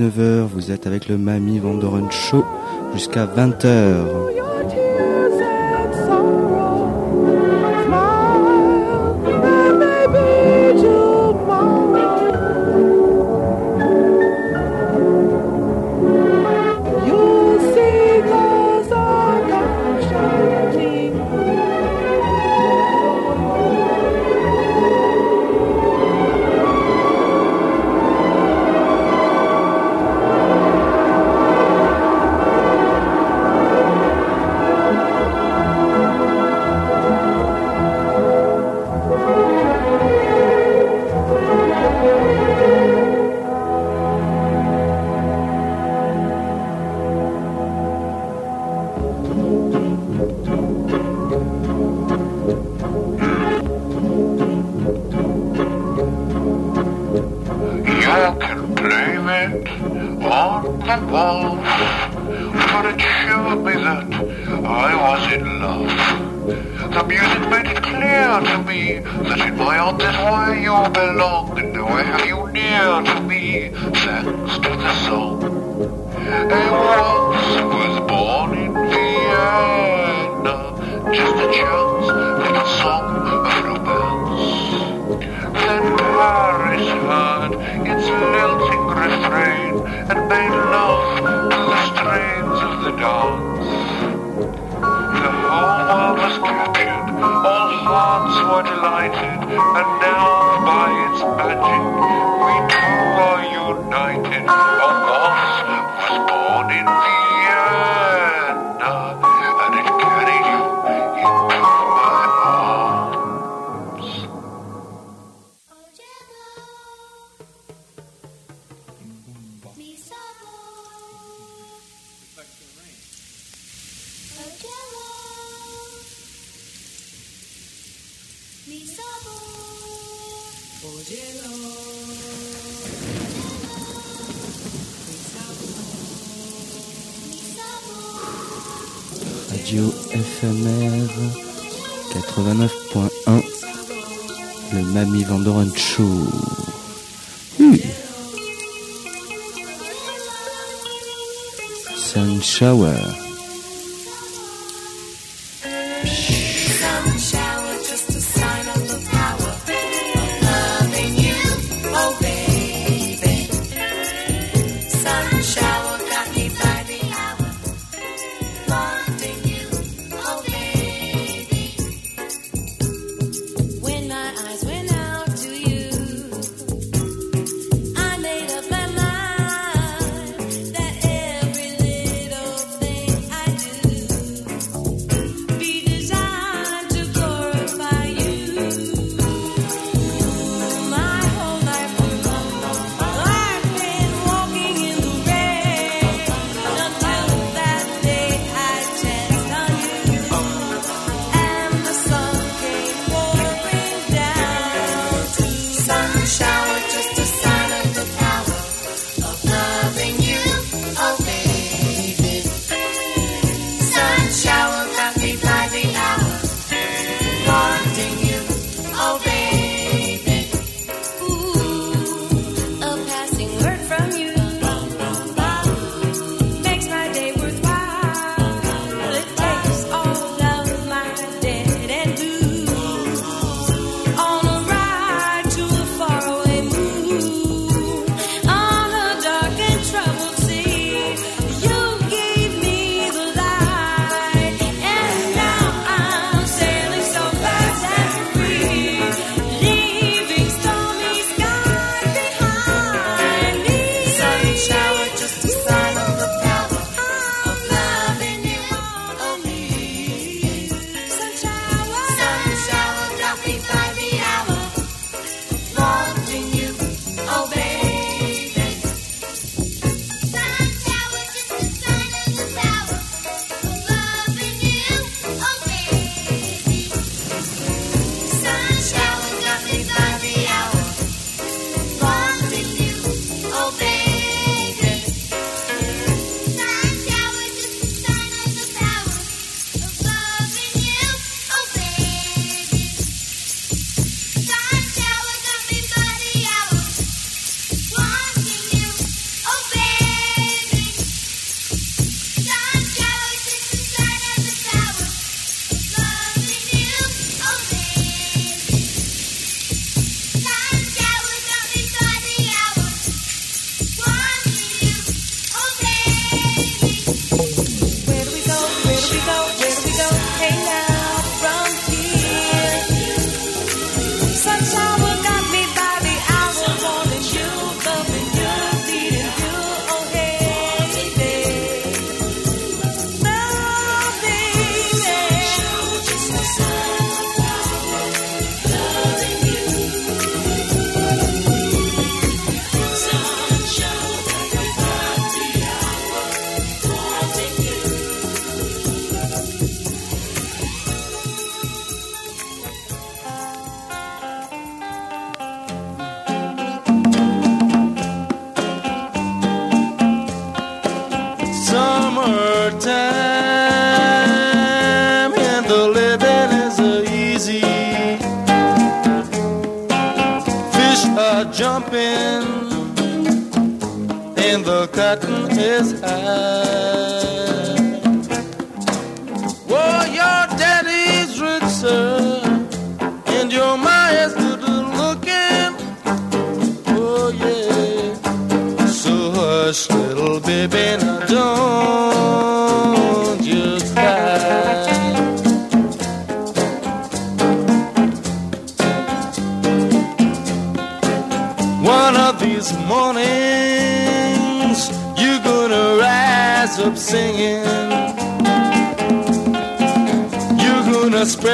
19h, vous êtes avec le Mamie Vandoren Show jusqu'à 20h. And the cotton is high. Oh, your daddy's rich, sir, and your ma is good looking. Oh, yeah. So hush, little baby, now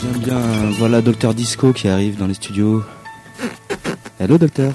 Bien, bien. Voilà Docteur Disco qui arrive dans les studios. Hello, docteur.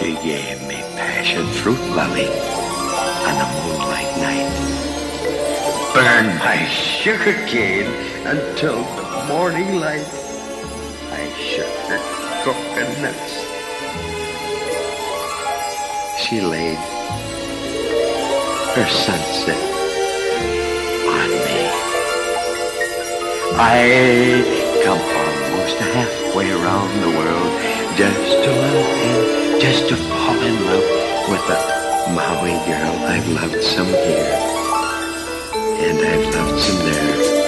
She gave me passion fruit lolly on a moonlight night. Burned my sugar cane until the morning light. I shook her coconuts. She laid her sunset on me. I come almost halfway around the world just to love and just to fall in love with a Maui girl. I've loved some here and I've loved some there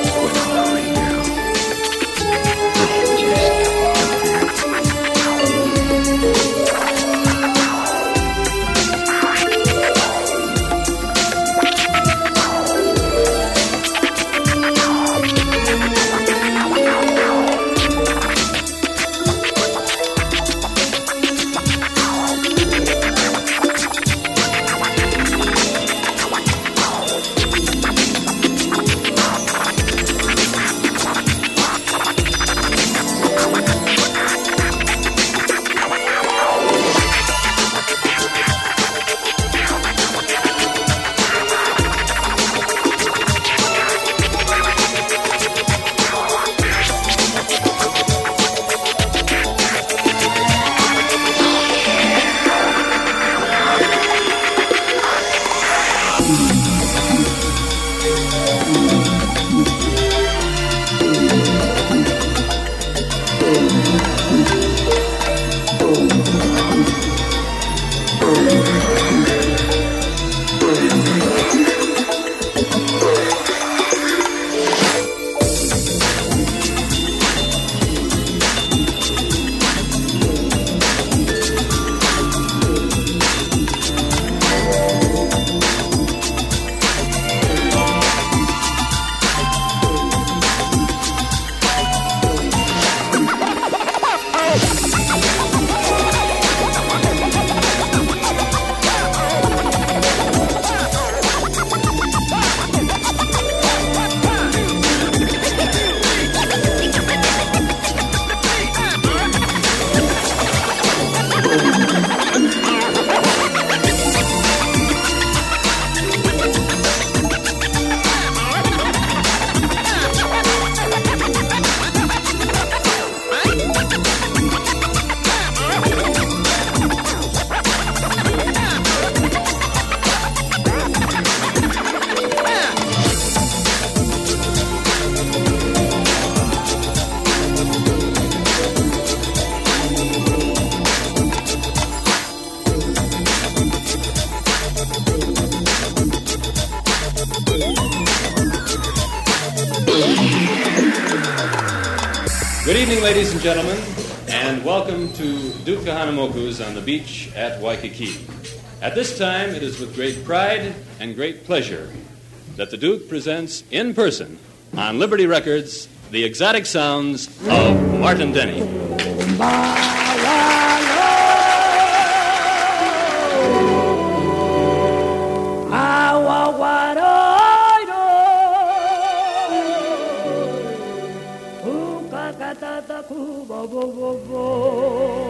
ladies and gentlemen, and welcome to Duke Kahanamoku's on the beach at Waikiki. At this time, it is with great pride and great pleasure that the Duke presents in person on Liberty Records the exotic sounds of Martin Denny. bo bo bo.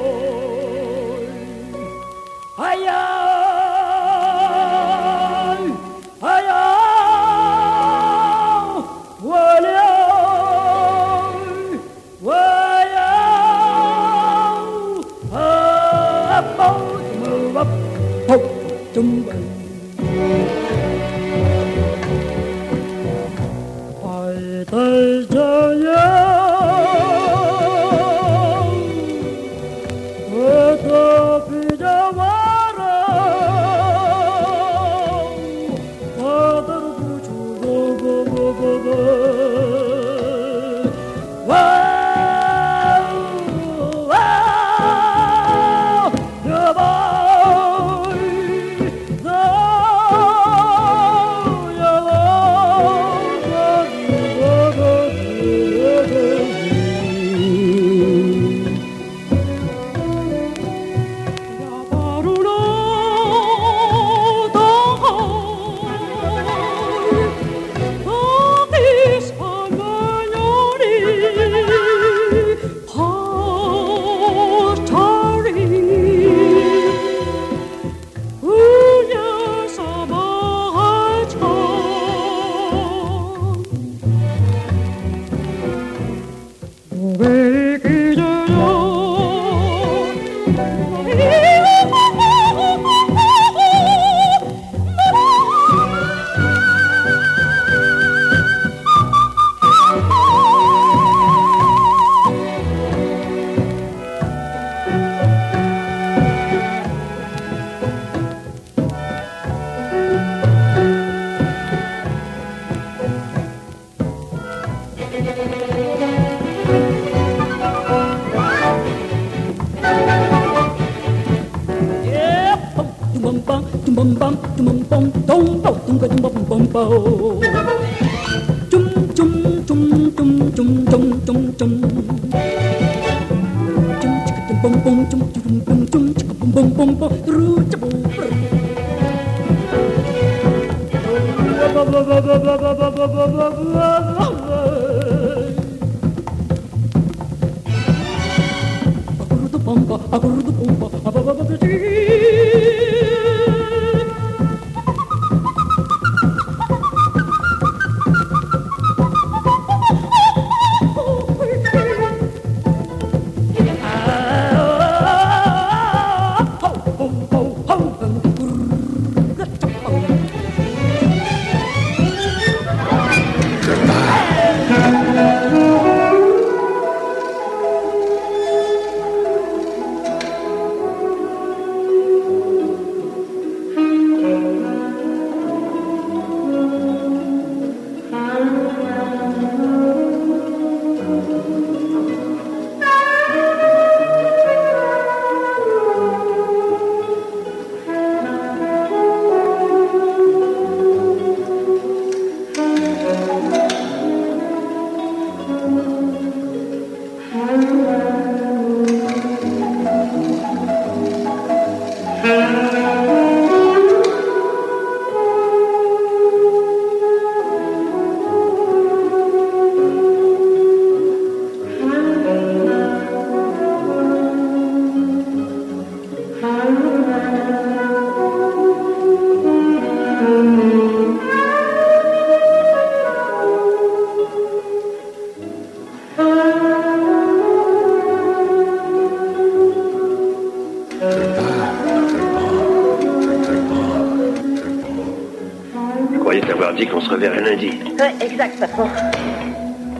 T'avoir dit qu'on se reverrait lundi. Ouais, exact, patron.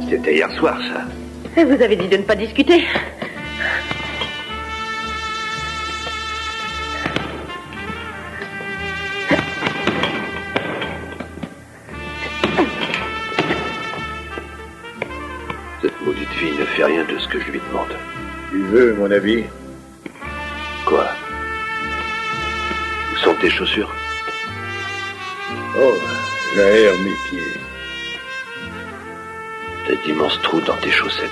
C'était hier soir, ça. Et vous avez dit de ne pas discuter. Cette maudite fille ne fait rien de ce que je lui demande. Tu veux mon avis Quoi? Où sont tes chaussures? Oh, j'aère mes pieds. T'as d'immenses trous dans tes chaussettes.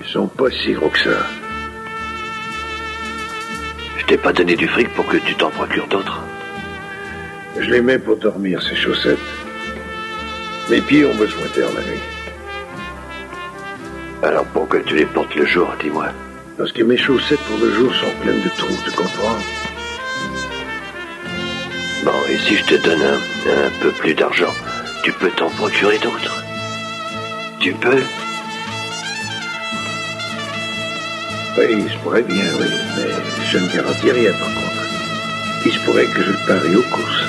Ils sont pas si gros que ça. Je t'ai pas donné du fric pour que tu t'en procures d'autres. Je les mets pour dormir, ces chaussettes. Mes pieds ont besoin d'air la nuit. Alors pourquoi tu les portes le jour, dis-moi Parce que mes chaussettes pour le jour sont pleines de trous, tu comprends Bon, et si je te donne un, peu plus d'argent, tu peux t'en procurer d'autres Tu peux Oui, il se pourrait bien, oui, mais je ne garantis rien par contre. Il se pourrait que je parie aux courses.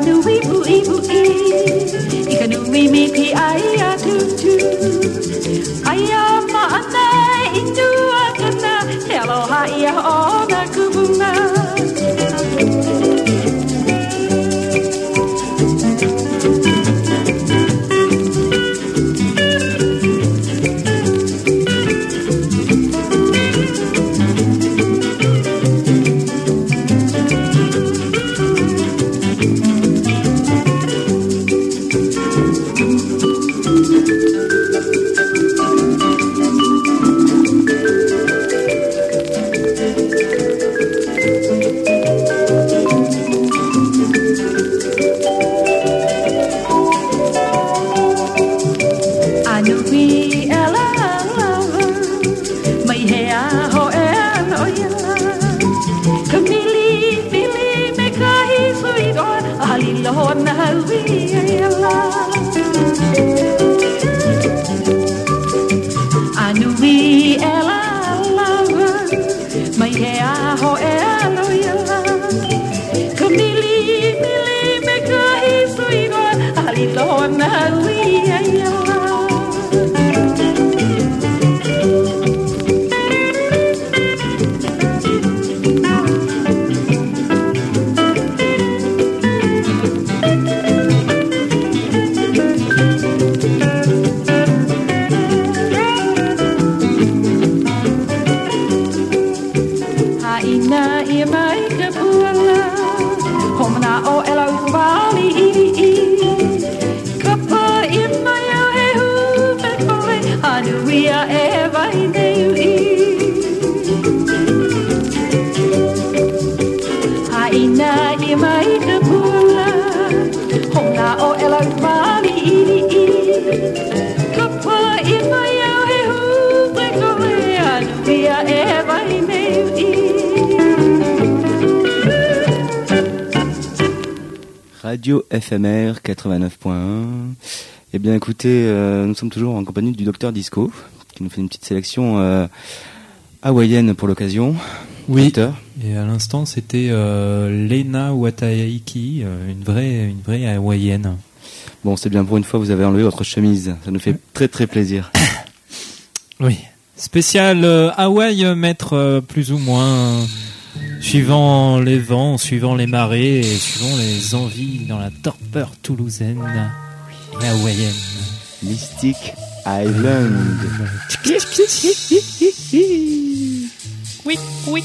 Ikanui bui bui, Ikanui me pi aia tutu, aia. Radio FMR 89.1. Eh bien écoutez, euh, nous sommes toujours en compagnie du docteur Disco, qui nous fait une petite sélection euh, hawaïenne pour l'occasion. Oui. Docteur. Et à l'instant, c'était euh, Lena Wataiki, euh, une vraie, une vraie hawaïenne. Bon, c'est bien pour une fois, vous avez enlevé votre chemise. Ça nous fait très très plaisir. Oui. Spécial euh, Hawaï, euh, maître euh, plus ou moins euh, suivant les vents, suivant les marées et suivant les envies dans la torpeur toulousaine et hawaïenne. Mystic Island. Oui, oui.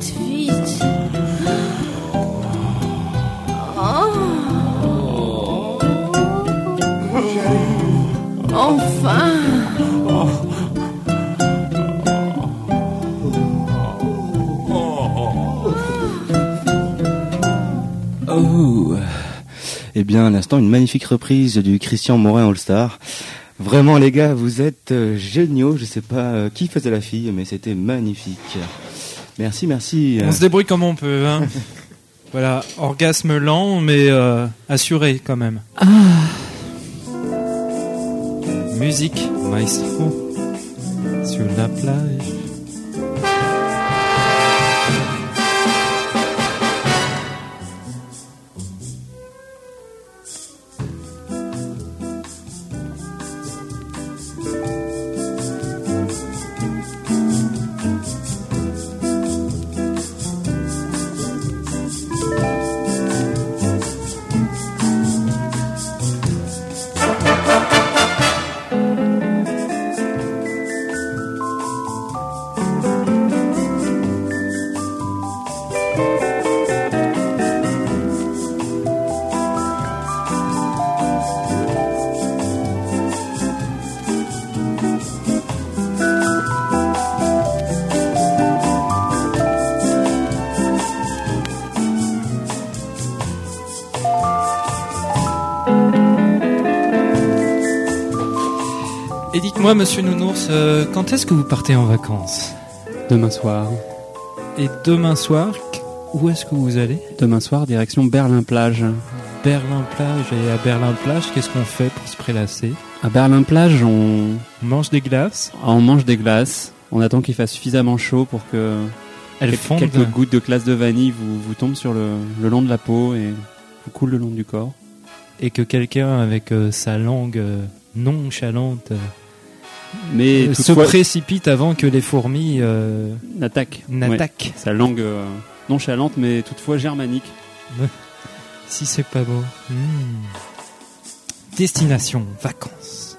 Vite, vite. Oh. Enfin. Oh Eh bien, à l'instant, une magnifique reprise du Christian Morin All-Star. Vraiment, les gars, vous êtes euh, géniaux. Je sais pas euh, qui faisait la fille, mais c'était magnifique. Merci, merci. On se débrouille comme on peut. Hein. voilà, orgasme lent, mais euh, assuré quand même. Musique, maestro, sur la plage. Euh, quand est-ce que vous partez en vacances Demain soir. Et demain soir, où est-ce que vous allez Demain soir, direction Berlin-Plage. Berlin-Plage. Et à Berlin-Plage, qu'est-ce qu'on fait pour se prélasser À Berlin-Plage, on... On mange des glaces on mange des glaces. On attend qu'il fasse suffisamment chaud pour que quel- quelques gouttes de glace de vanille vous, vous tombent sur le, le long de la peau et vous coulent le long du corps. Et que quelqu'un avec euh, sa langue euh, nonchalante euh, Mais euh, se précipite avant que les fourmis euh, N'attaque. n'attaquent. Ouais. Sa langue euh, nonchalante mais toutefois germanique. Si c'est pas beau. Hmm. Destination vacances.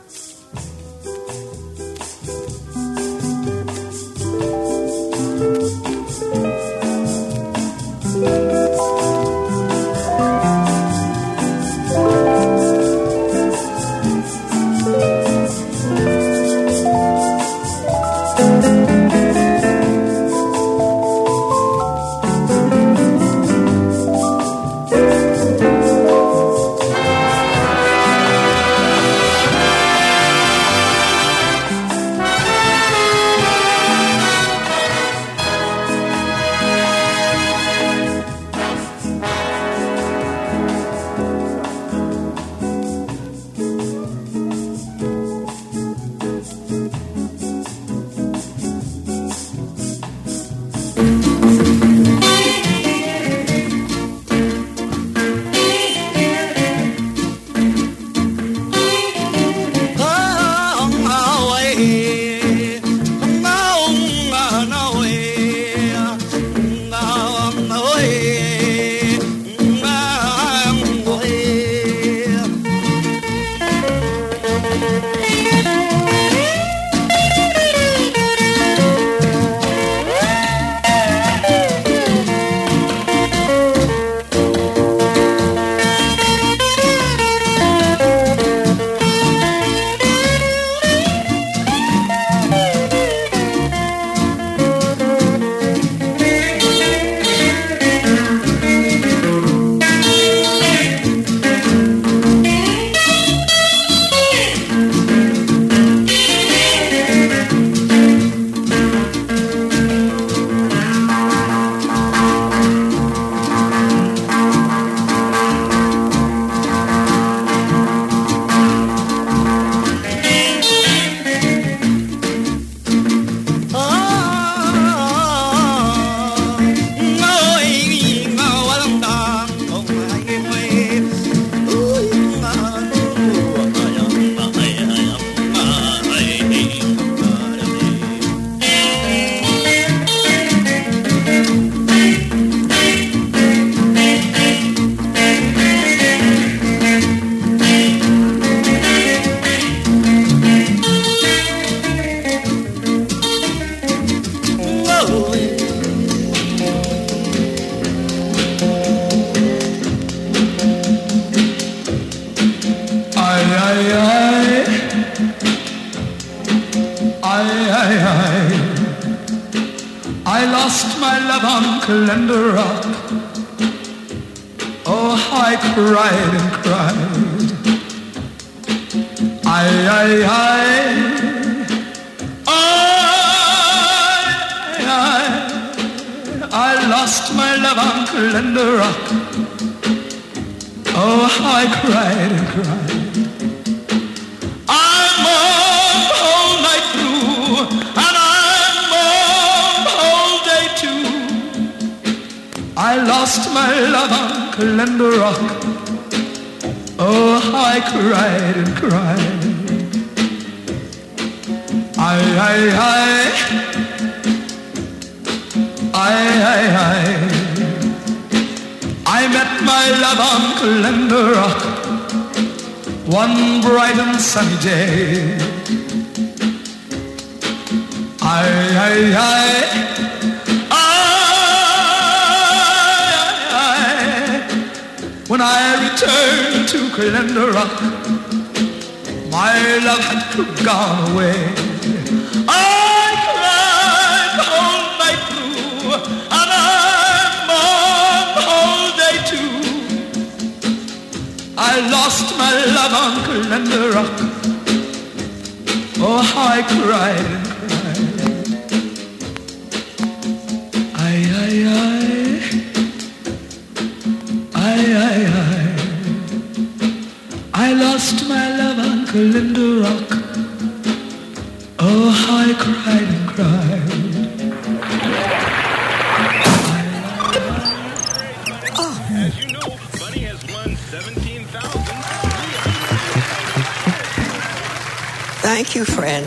You, friend.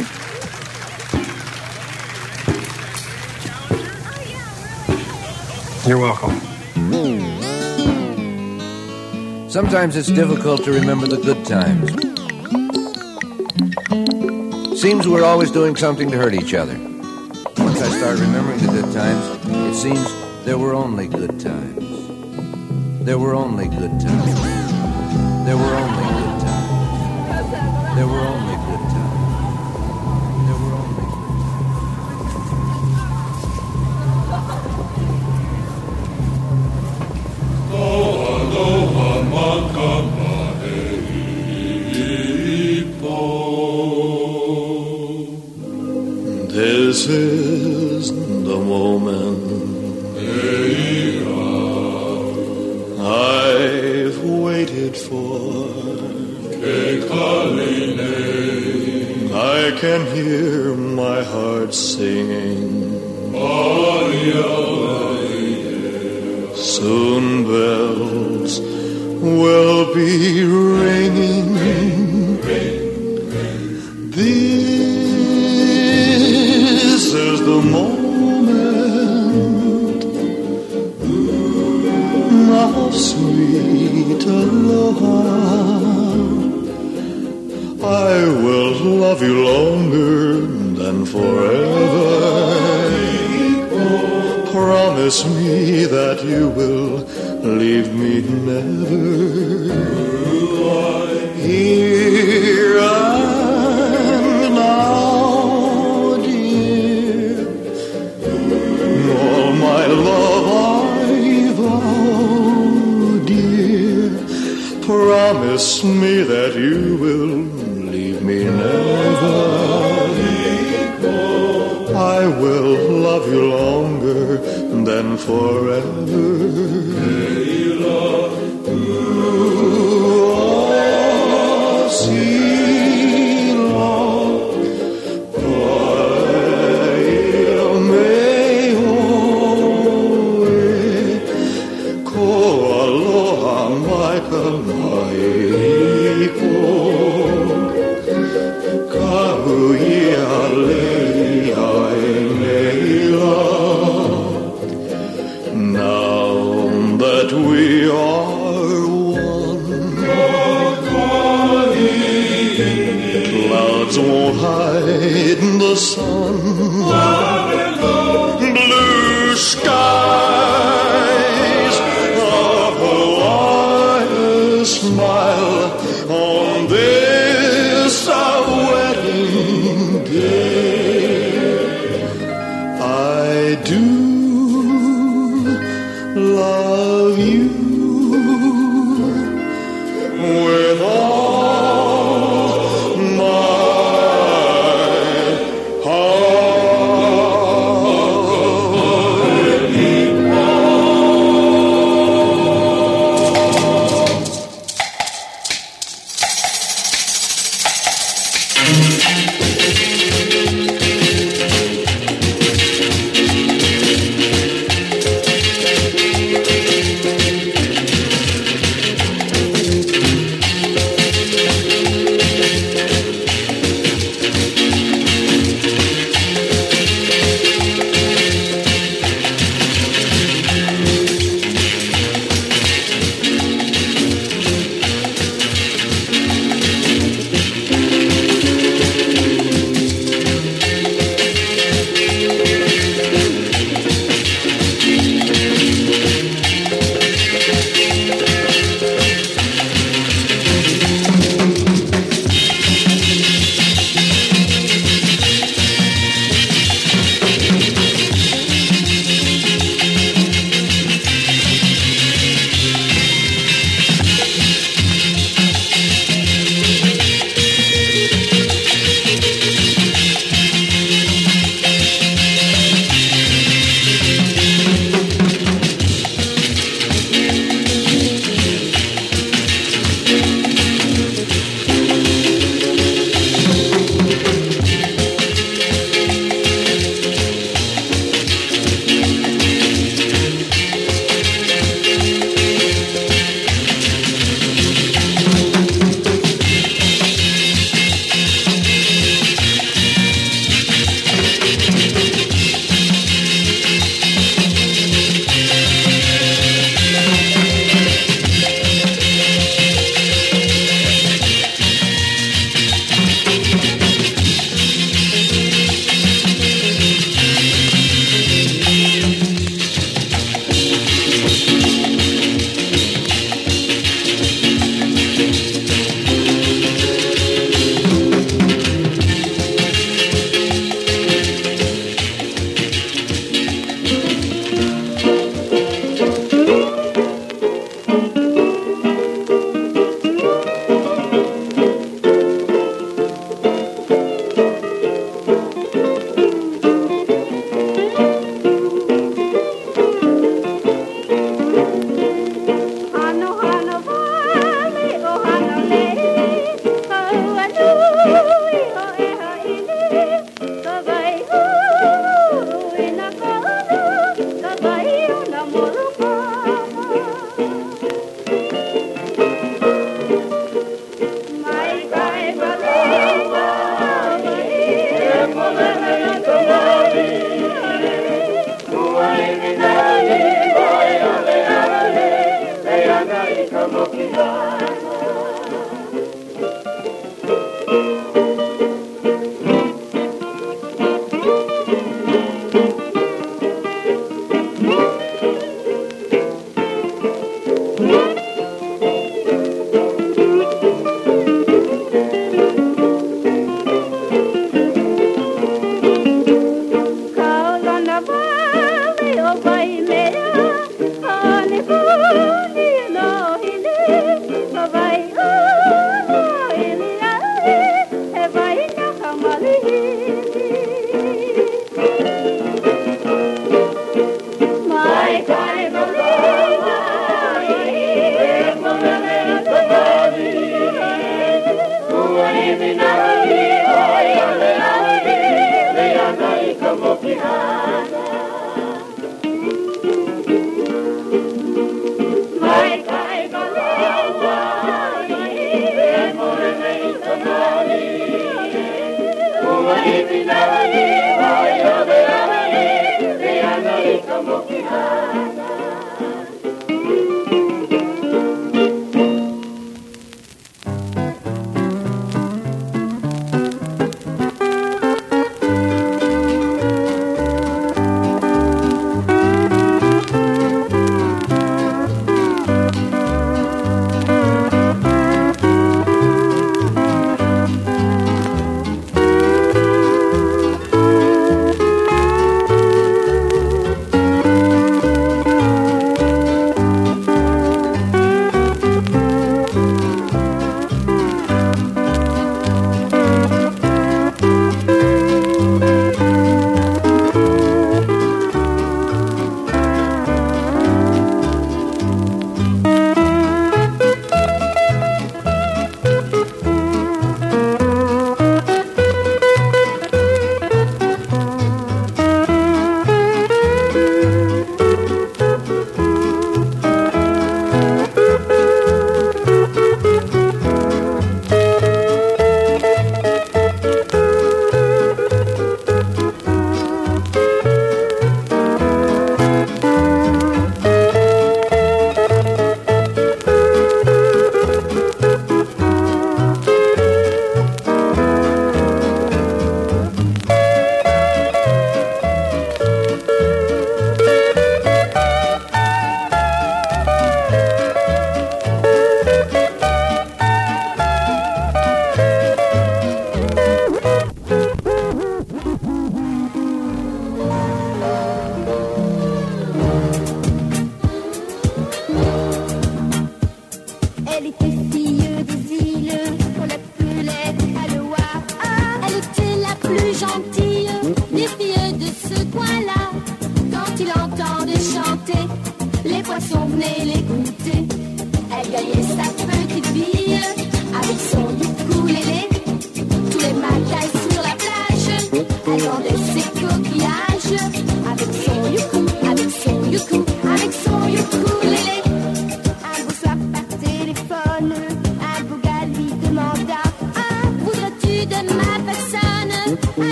You're welcome. Sometimes it's difficult to remember the good times. Seems we're always doing something to hurt each other. Once I start remembering the good times, it seems there were only good times. There were only good times. promise me that you will leave me never. I will love you longer than forever. Ooh, oh, see. popular.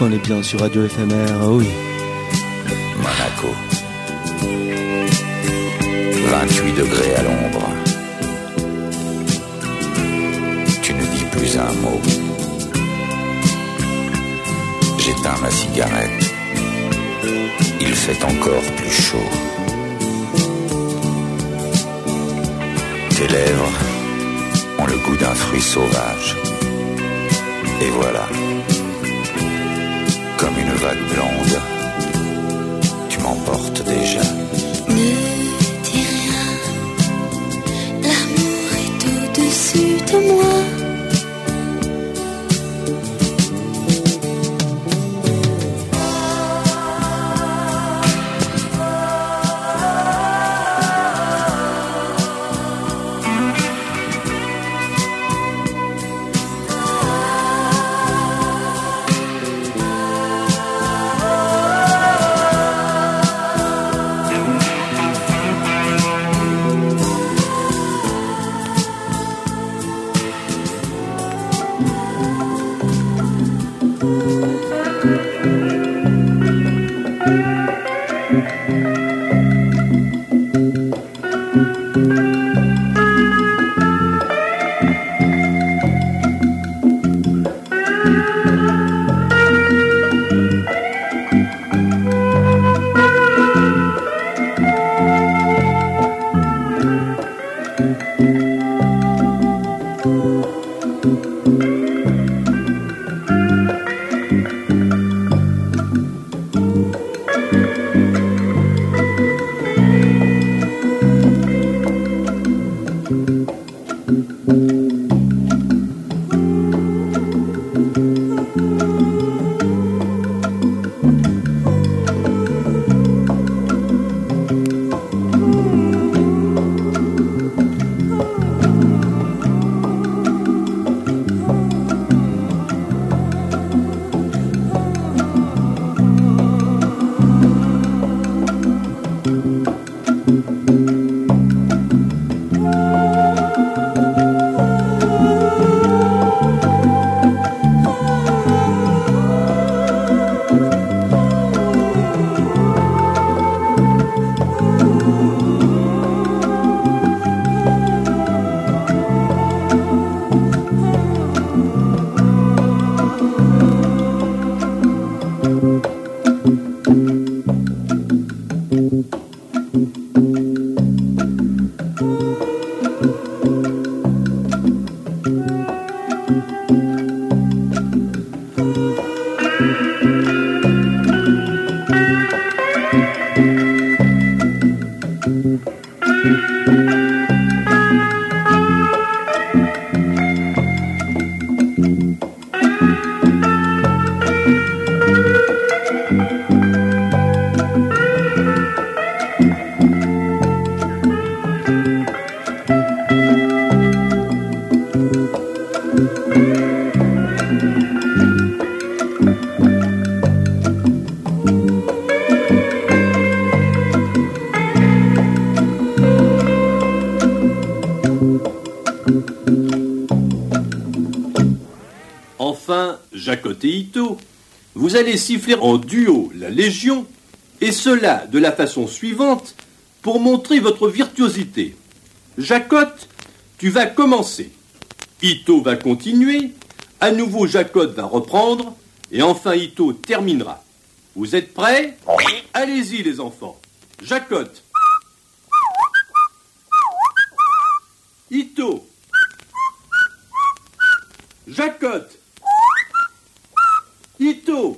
Ouh, donc on est bien sur Radio FMR, ah oui. Monaco. 28 degrés à l'ombre. Tu ne dis plus un mot. J'éteins ma cigarette. Il fait encore plus chaud. Tes lèvres ont le goût d'un fruit sauvage. Et voilà, comme une vague blonde, tu m'emportes déjà. Allez siffler en duo la Légion, et cela de la façon suivante pour montrer votre virtuosité. Jacotte, tu vas commencer. Ito va continuer, à nouveau Jacotte va reprendre, et enfin Ito terminera. Vous êtes prêts? Allez-y les enfants. Jacotte. Ito. Jacotte. Ito.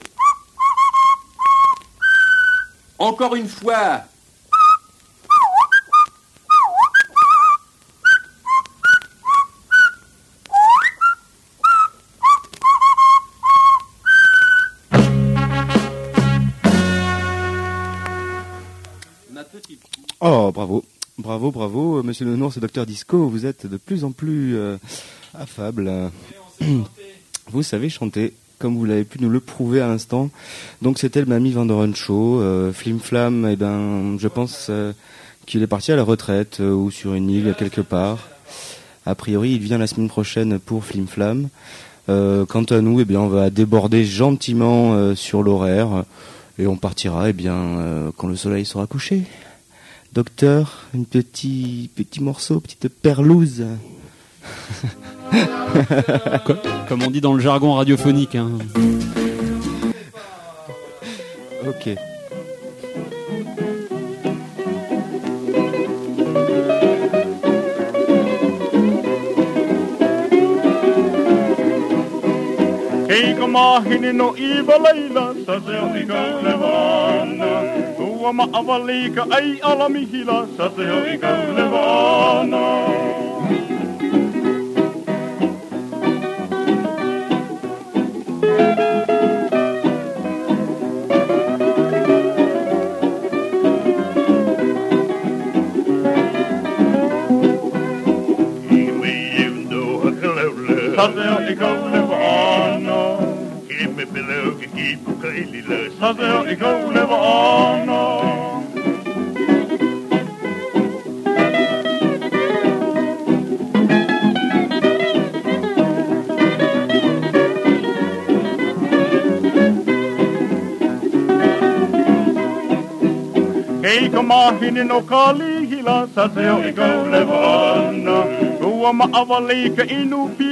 Encore une fois. Oh, bravo. Bravo, bravo, euh, monsieur le et docteur Disco, vous êtes de plus en plus euh, affable. Vous savez chanter, comme vous l'avez pu nous le prouver à l'instant. Donc c'était le Mamie Vandoren Show. Euh, Flim Flam, eh ben, je pense euh, qu'il est parti à la retraite euh, ou sur une île quelque part. A priori, il vient la semaine prochaine pour Flim Flam. Quant à nous, eh bien, on va déborder gentiment sur l'horaire et on partira eh bien, quand le soleil sera couché. Docteur, un petit, petit morceau, petite perlouse. Co- Comme on dit dans le jargon radiophonique. hein. ok. No leila se se Sazeo i kole vano Kime beløge gibu kajli løs Sazeo i kole vano Eikä maahini noka liihila, sä se on ikä levana. Tuoma avaliike inu pii.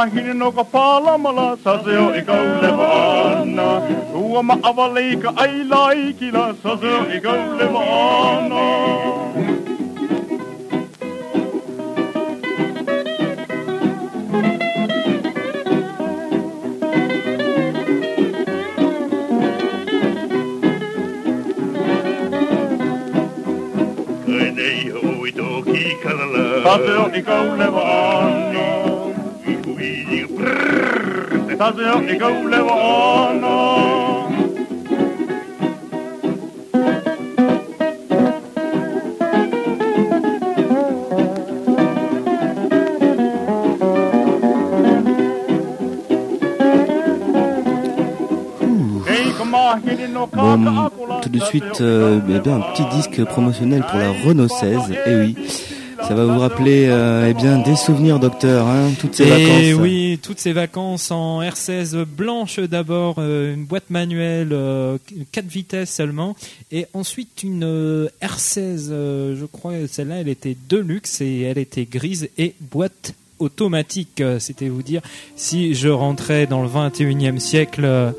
mahini no ka pālamala sa se o i kau le wana. Ua ma awalei ka ai lai ki la sa se o i kau le wana. Kai nei ho i tō ki kalala. Sa se o i kau le wana. I Bon, akula. tout de suite, euh, eh bien, un petit disque promotionnel pour la Renault 16. Eh oui, ça va vous rappeler euh, eh bien, des souvenirs, docteur, hein, toutes ces Et vacances. oui, toutes ces vacances en R16 blanche d'abord, euh, une boîte manuelle, euh, 4 vitesses seulement, et ensuite une euh, R16, euh, je crois, celle-là, elle était Deluxe et elle était grise et boîte automatique. Euh, C'était vous dire si je rentrais dans le 21e siècle euh,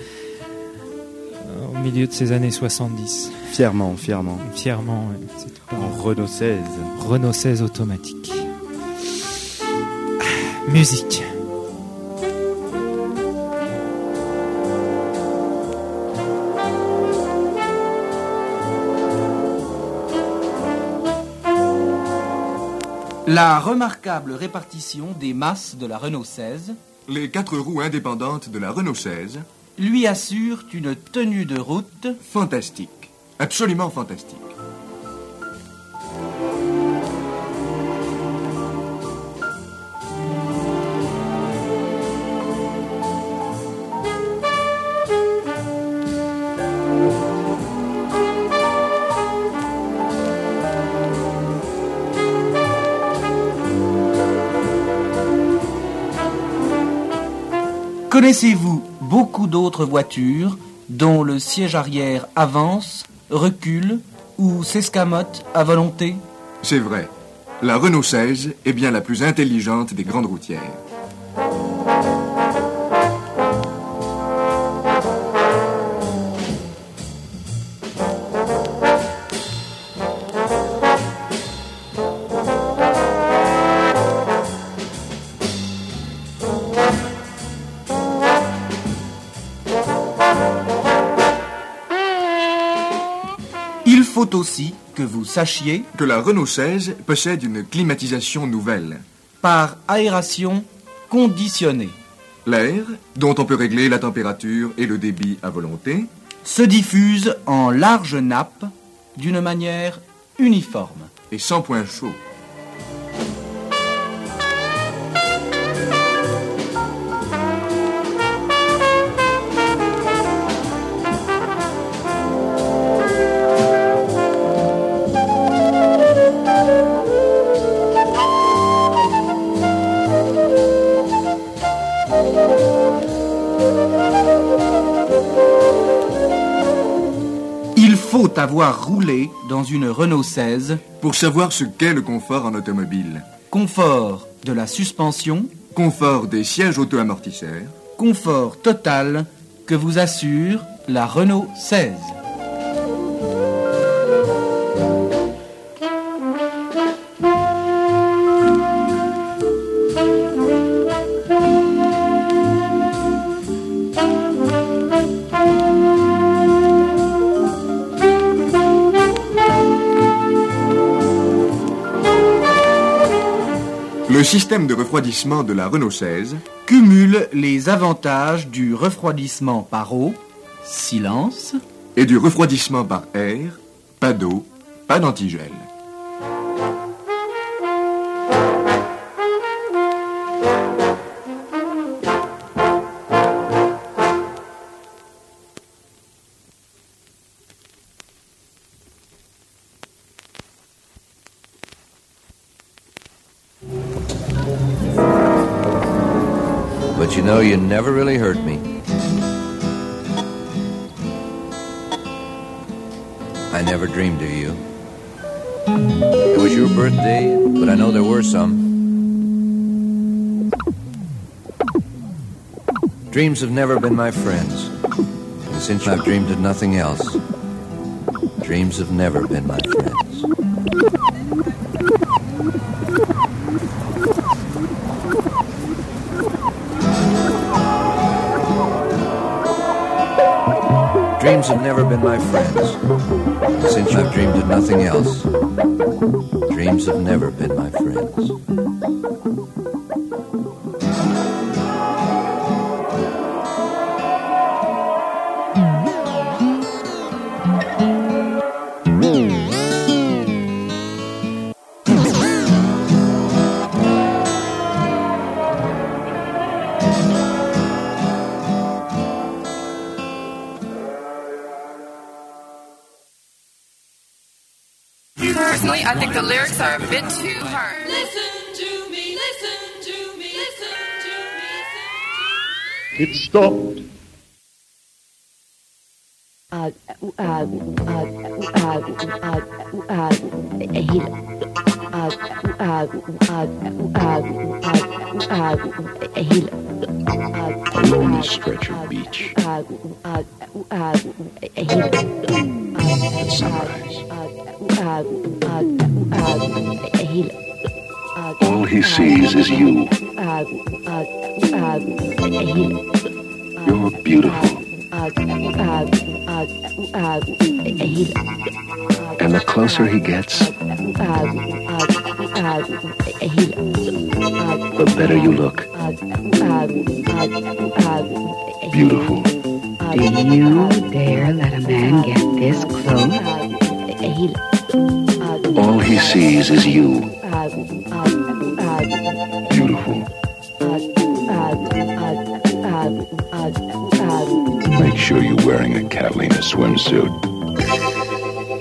au milieu de ces années 70. Fièrement, fièrement. Fièrement, pas- En Renault 16. Renault 16 automatique. Musique. La remarquable répartition des masses de la Renault 16 Les quatre roues indépendantes de la Renault 16. lui assurent une tenue de route Fantastique. Absolument fantastique. Connaissez-vous beaucoup d'autres voitures dont le siège arrière avance, recule ou s'escamote à volonté? C'est vrai. La Renault 16 est bien la plus intelligente des grandes routières. Aussi que vous sachiez Que la Renault 16 possède une climatisation nouvelle. par aération conditionnée L'air, dont on peut régler la température et le débit à volonté, se diffuse en larges nappes d'une manière uniforme. et sans point chaud. Roulé dans une Renault 16 Pour savoir ce qu'est le confort en automobile. confort de la suspension, Confort des sièges auto-amortisseurs, confort total que vous assure la Renault 16. Le système de refroidissement de la Renault 16 Cumule les avantages du refroidissement par eau, silence, et du refroidissement par air, pas d'eau, pas d'antigel. You never really hurt me. I never dreamed of you. It was your birthday, but I know there were some. Dreams have never been my friends. And since I've dreamed of nothing else, dreams have never been my friends. Dreams have never been my friends. Since I've dreamed of nothing else, dreams have never been are a bit too hard. Listen to me, listen to me, listen to me. It stopped. Uh, uh, uh, uh, uh, uh, he, uh, uh, uh, uh, uh, he, A lonely stretch of beach uh, uh, uh, he, at sunrise. All he sees is you. You're beautiful. And the closer he gets, the better you look. Beautiful. Do you dare let a man get this close? All he sees is you. Beautiful. Make sure you're wearing a Catalina swimsuit.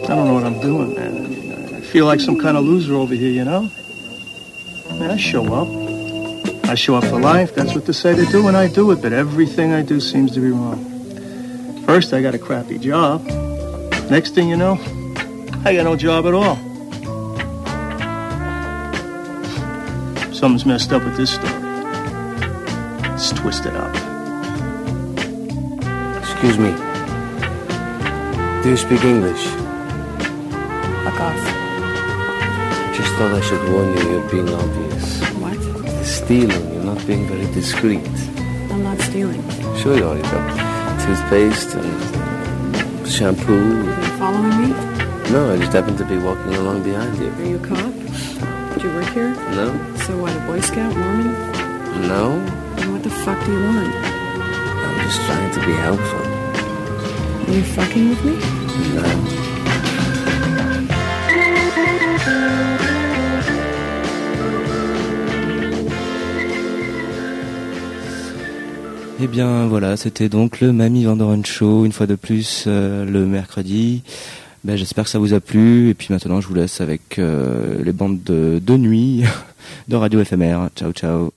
I don't know what I'm doing, man. I feel like some kind of loser over here, you know? I mean, I show up. I show up for life. That's what they say to do, and I do it. But everything I do seems to be wrong. First, I got a crappy job. Next thing you know, I got no job at all. Something's messed up with this story. It's twisted up. Excuse me. Do you speak English? Fuck off. I just thought I should warn you you're being obvious. What? You're stealing, you're not being very discreet. I'm not stealing. Sure you are, you got toothpaste and shampoo. You following me? No, I just happened to be walking along behind you. Are you a cop? Do you work here? No? So what, a Boy Scout, Mormon? No? Then what the fuck do you want? I'm just trying to be helpful. Are you fucking with me? No. Eh bien voilà, c'était donc le Mamie Vandoren Show, une fois de plus euh, le mercredi. Ben, J'espère que ça vous a plu. Et puis maintenant, je vous laisse avec euh, les bandes de, de nuit de Radio FMR. Ciao, ciao.